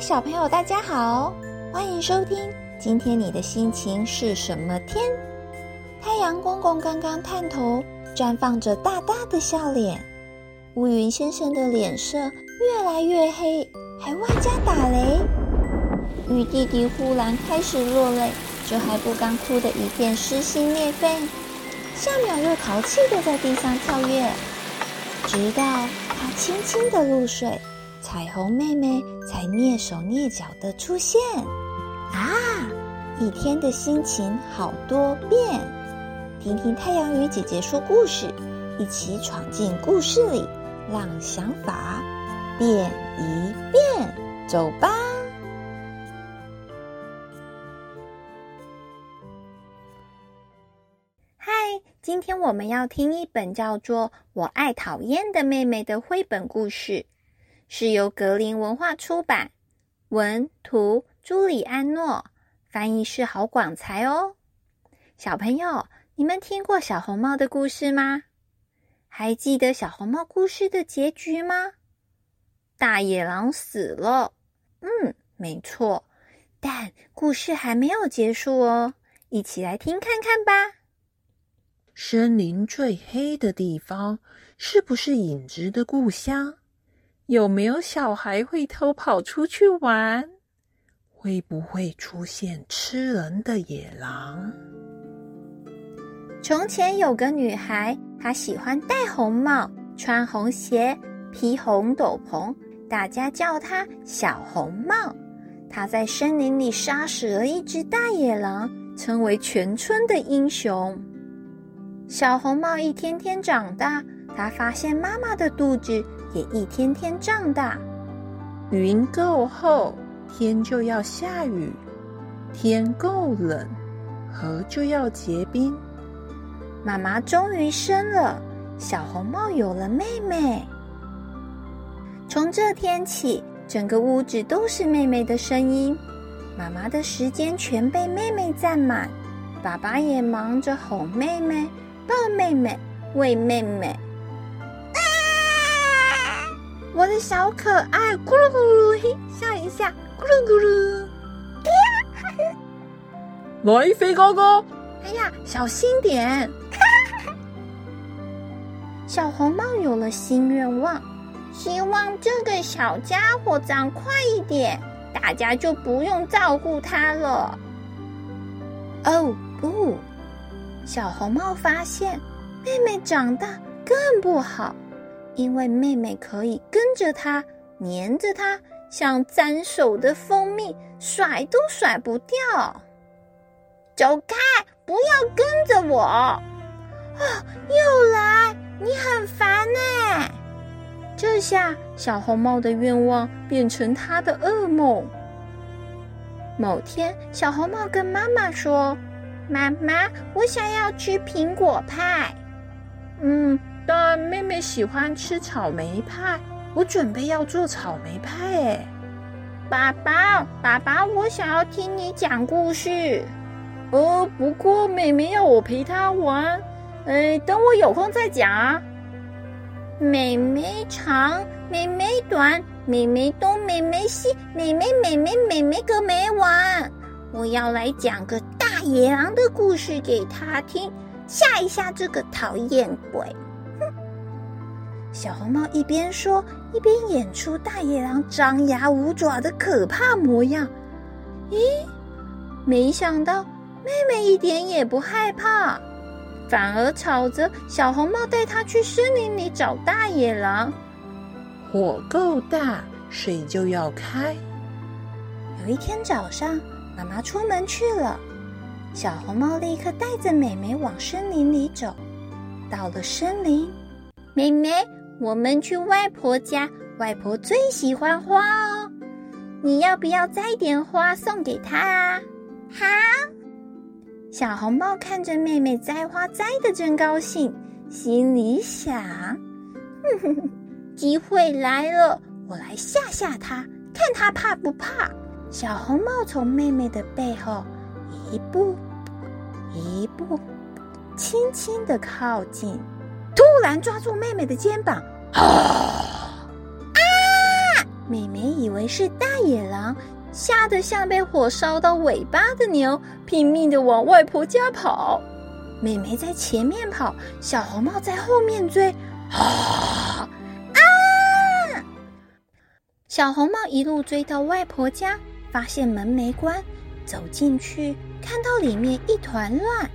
小朋友，大家好，欢迎收听。今天你的心情是什么天？太阳公公刚刚探头，绽放着大大的笑脸。乌云先生的脸色越来越黑，还外加打雷。雨弟弟忽然开始落泪，就还不刚哭的一片撕心裂肺，下秒又淘气的在地上跳跃，直到他轻轻的入睡。彩虹妹妹才蹑手蹑脚的出现，啊！一天的心情好多变，听听太阳鱼姐姐说故事，一起闯进故事里，让想法变一变，走吧！嗨，今天我们要听一本叫做《我爱讨厌的妹妹》的绘本故事。是由格林文化出版，文图朱里安诺，翻译是郝广才哦。小朋友，你们听过小红帽的故事吗？还记得小红帽故事的结局吗？大野狼死了。嗯，没错。但故事还没有结束哦，一起来听看看吧。森林最黑的地方，是不是影子的故乡？有没有小孩会偷跑出去玩？会不会出现吃人的野狼？从前有个女孩，她喜欢戴红帽、穿红鞋、披红斗篷，大家叫她小红帽。她在森林里杀死了一只大野狼，成为全村的英雄。小红帽一天天长大，她发现妈妈的肚子。也一天天长大，云够厚，天就要下雨；天够冷，河就要结冰。妈妈终于生了小红帽，有了妹妹。从这天起，整个屋子都是妹妹的声音。妈妈的时间全被妹妹占满，爸爸也忙着哄妹妹、抱妹妹、喂妹妹。我的小可爱，咕噜咕噜，嘿，笑一下，咕噜咕噜。来，飞高高，哎呀，小心点！小红帽有了新愿望，希望这个小家伙长快一点，大家就不用照顾它了。哦不，小红帽发现妹妹长大更不好。因为妹妹可以跟着他，黏着他，像沾手的蜂蜜，甩都甩不掉。走开，不要跟着我！啊，又来，你很烦呢。这下小红帽的愿望变成他的噩梦。某天，小红帽跟妈妈说：“妈妈，我想要吃苹果派。”嗯。但妹妹喜欢吃草莓派，我准备要做草莓派。哎，爸爸，爸爸，我想要听你讲故事。呃，不过妹妹要我陪她玩，哎，等我有空再讲啊。妹妹长，妹妹短，妹妹东，妹妹西，妹妹妹妹妹妹个没完。我要来讲个大野狼的故事给她听，吓一吓这个讨厌鬼。小红帽一边说，一边演出大野狼张牙舞爪的可怕模样。咦，没想到妹妹一点也不害怕，反而吵着小红帽带她去森林里找大野狼。火够大，水就要开。有一天早上，妈妈出门去了，小红帽立刻带着妹妹往森林里走。到了森林，妹妹。我们去外婆家，外婆最喜欢花哦。你要不要摘点花送给她啊？好。小红帽看着妹妹摘花摘的真高兴，心里想：哼哼，机会来了，我来吓吓她，看她怕不怕。小红帽从妹妹的背后一步一步，轻轻的靠近。突然抓住妹妹的肩膀，啊！啊！妹妹以为是大野狼，吓得像被火烧到尾巴的牛，拼命的往外婆家跑。妹妹在前面跑，小红帽在后面追。啊啊！小红帽一路追到外婆家，发现门没关，走进去，看到里面一团乱。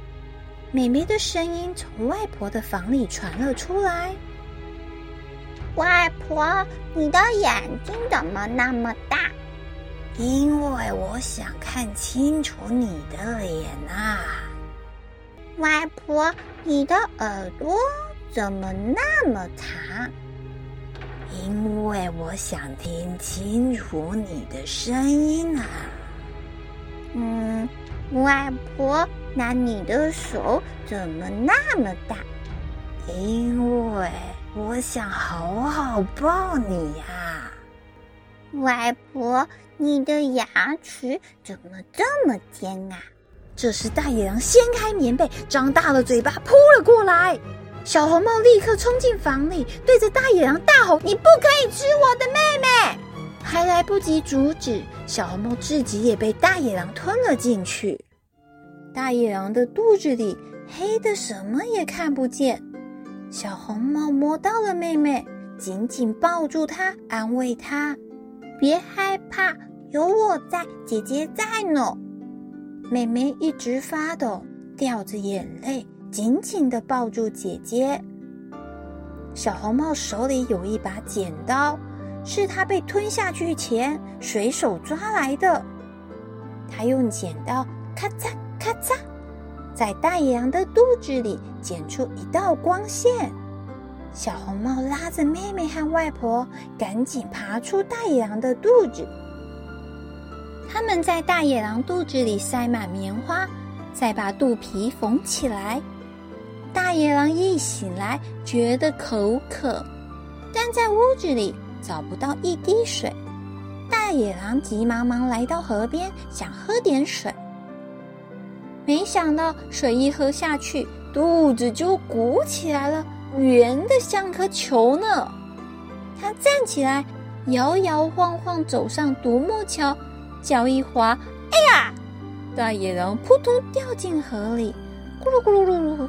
美美的声音从外婆的房里传了出来：“外婆，你的眼睛怎么那么大？”“因为我想看清楚你的脸啊。”“外婆，你的耳朵怎么那么长？”“因为我想听清楚你的声音啊。”“嗯，外婆。”那你的手怎么那么大？因为我想好好抱你呀，外婆，你的牙齿怎么这么尖啊？这时，大野狼掀开棉被，张大了嘴巴扑了过来。小红帽立刻冲进房里，对着大野狼大吼：“你不可以吃我的妹妹！”还来不及阻止，小红帽自己也被大野狼吞了进去。大野狼的肚子里黑的，什么也看不见。小红帽摸到了妹妹，紧紧抱住她，安慰她：“别害怕，有我在，姐姐在呢。”妹妹一直发抖，掉着眼泪，紧紧的抱住姐姐。小红帽手里有一把剪刀，是她被吞下去前随手抓来的。她用剪刀咔嚓。咔嚓，在大野狼的肚子里剪出一道光线。小红帽拉着妹妹和外婆，赶紧爬出大野狼的肚子。他们在大野狼肚子里塞满棉花，再把肚皮缝起来。大野狼一醒来，觉得口渴，但在屋子里找不到一滴水。大野狼急忙忙来到河边，想喝点水。没想到水一喝下去，肚子就鼓起来了，圆的像颗球呢。他站起来，摇摇晃晃走上独木桥，脚一滑，哎呀！大野狼扑通掉进河里，咕噜咕噜噜噜，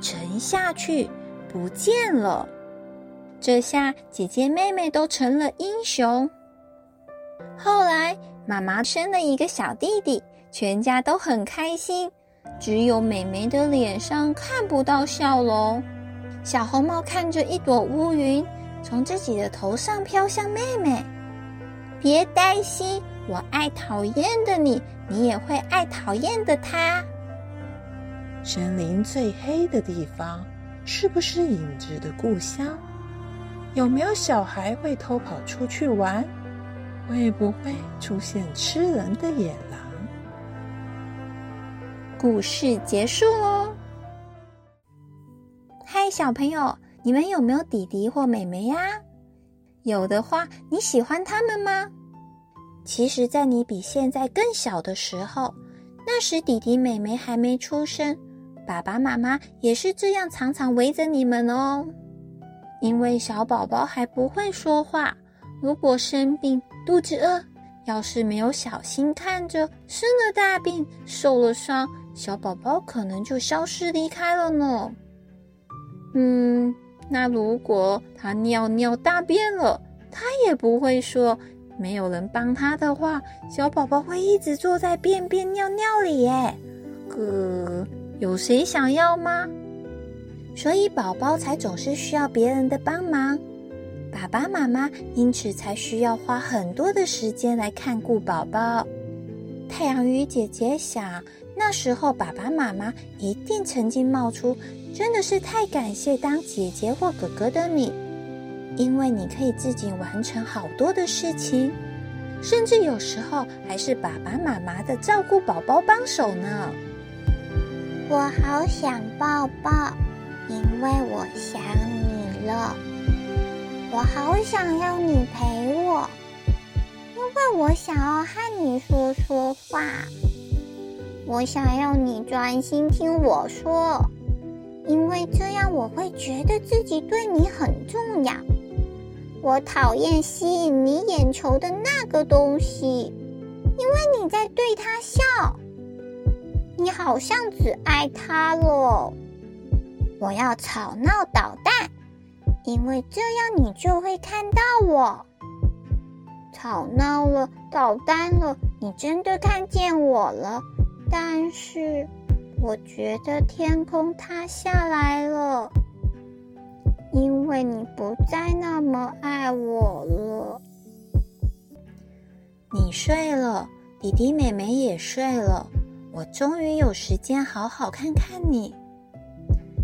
沉下去不见了。这下姐姐妹妹都成了英雄。后来妈妈生了一个小弟弟。全家都很开心，只有美美的脸上看不到笑容。小红帽看着一朵乌云从自己的头上飘向妹妹，别担心，我爱讨厌的你，你也会爱讨厌的他。森林最黑的地方，是不是影子的故乡？有没有小孩会偷跑出去玩？会不会出现吃人的野狼？故事结束喽！嗨，小朋友，你们有没有弟弟或妹妹呀？有的话，你喜欢他们吗？其实，在你比现在更小的时候，那时弟弟妹妹还没出生，爸爸妈妈也是这样，常常围着你们哦。因为小宝宝还不会说话，如果生病、肚子饿，要是没有小心看着，生了大病、受了伤。小宝宝可能就消失离开了呢。嗯，那如果他尿尿大便了，他也不会说。没有人帮他的话，小宝宝会一直坐在便便尿尿里耶。呃，有谁想要吗？所以宝宝才总是需要别人的帮忙。爸爸妈妈因此才需要花很多的时间来看顾宝宝。太阳鱼姐姐想。那时候，爸爸妈妈一定曾经冒出“真的是太感谢当姐姐或哥哥的你，因为你可以自己完成好多的事情，甚至有时候还是爸爸妈妈的照顾宝宝帮手呢。”我好想抱抱，因为我想要你陪我，因为我想要和你说说话。我想要你专心听我说，因为这样我会觉得自己对你很重要。我讨厌吸引你眼球的那个东西，因为你在对他笑。你好像只爱他了。我要吵闹捣蛋，因为这样你就会看到我。吵闹了，捣蛋了，你真的看见我了。但是，我觉得天空塌下来了，因为你不再那么爱我了。你睡了，弟弟妹妹也睡了，我终于有时间好好看看你。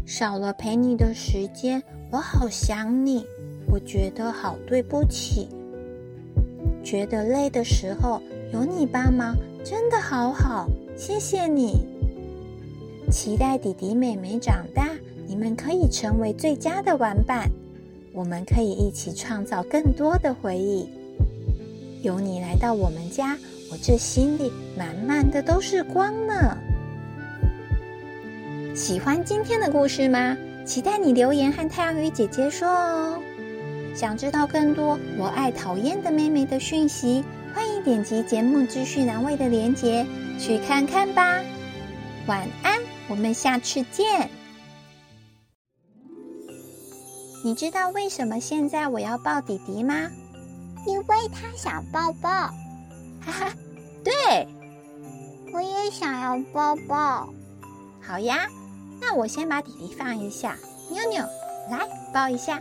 少了陪你的时间，我好想你，我觉得好对不起。觉得累的时候有你帮忙，真的好好，谢谢你。期待弟弟妹妹长大，你们可以成为最佳的玩伴，我们可以一起创造更多的回忆。有你来到我们家，我这心里满满的都是光呢。喜欢今天的故事吗？期待你留言和太阳鱼姐姐说哦。想知道更多我爱讨厌的妹妹的讯息，欢迎点击节目资讯栏位的链接去看看吧。晚安，我们下次见。你知道为什么现在我要抱弟弟吗？因为他想抱抱。哈哈，对，我也想要抱抱。好呀。那我先把弟弟放一下，妞妞，来抱一下。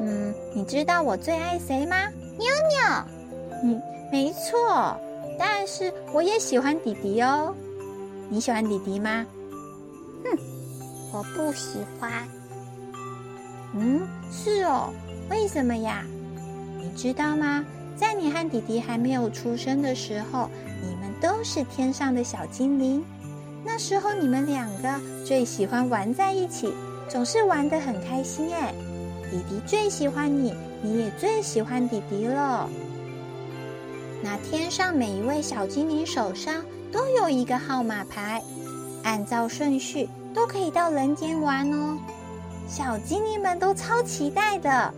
嗯，你知道我最爱谁吗？妞妞。嗯，没错。但是我也喜欢弟弟哦。你喜欢弟弟吗？哼，我不喜欢。嗯，是哦。为什么呀？你知道吗？在你和弟弟还没有出生的时候，你们都是天上的小精灵。那时候你们两个最喜欢玩在一起，总是玩得很开心哎。弟弟最喜欢你，你也最喜欢弟弟了。那天上每一位小精灵手上都有一个号码牌，按照顺序都可以到人间玩哦。小精灵们都超期待的。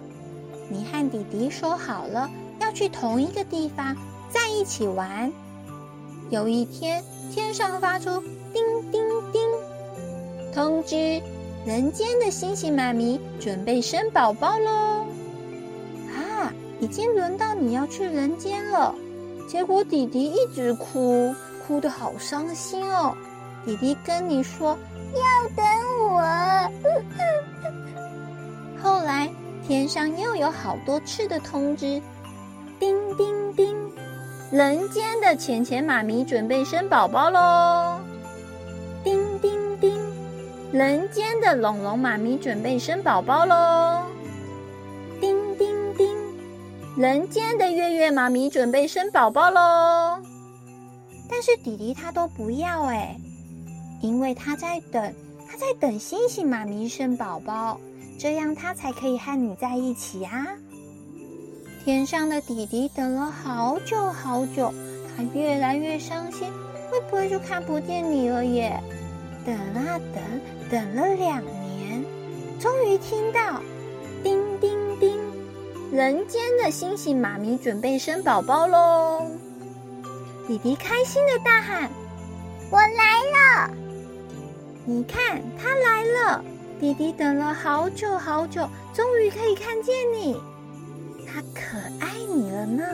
你和弟弟说好了要去同一个地方，在一起玩。有一天，天上发出。叮叮叮！通知，人间的星星妈咪准备生宝宝喽！啊，已经轮到你要去人间了。结果弟弟一直哭，哭得好伤心哦。弟弟跟你说要等我。后来天上又有好多次的通知，叮叮叮！人间的钱钱妈咪准备生宝宝喽！人间的龙龙妈咪准备生宝宝喽！叮叮叮！人间的月月妈咪准备生宝宝喽！但是弟弟他都不要哎，因为他在等，他在等星星妈咪生宝宝，这样他才可以和你在一起啊！天上的弟弟等了好久好久，他越来越伤心，会不会就看不见你了耶？等啊等，等了两年，终于听到叮叮叮，人间的星星妈咪准备生宝宝喽！弟弟开心的大喊：“我来了！”你看，他来了！弟弟等了好久好久，终于可以看见你，他可爱你了呢。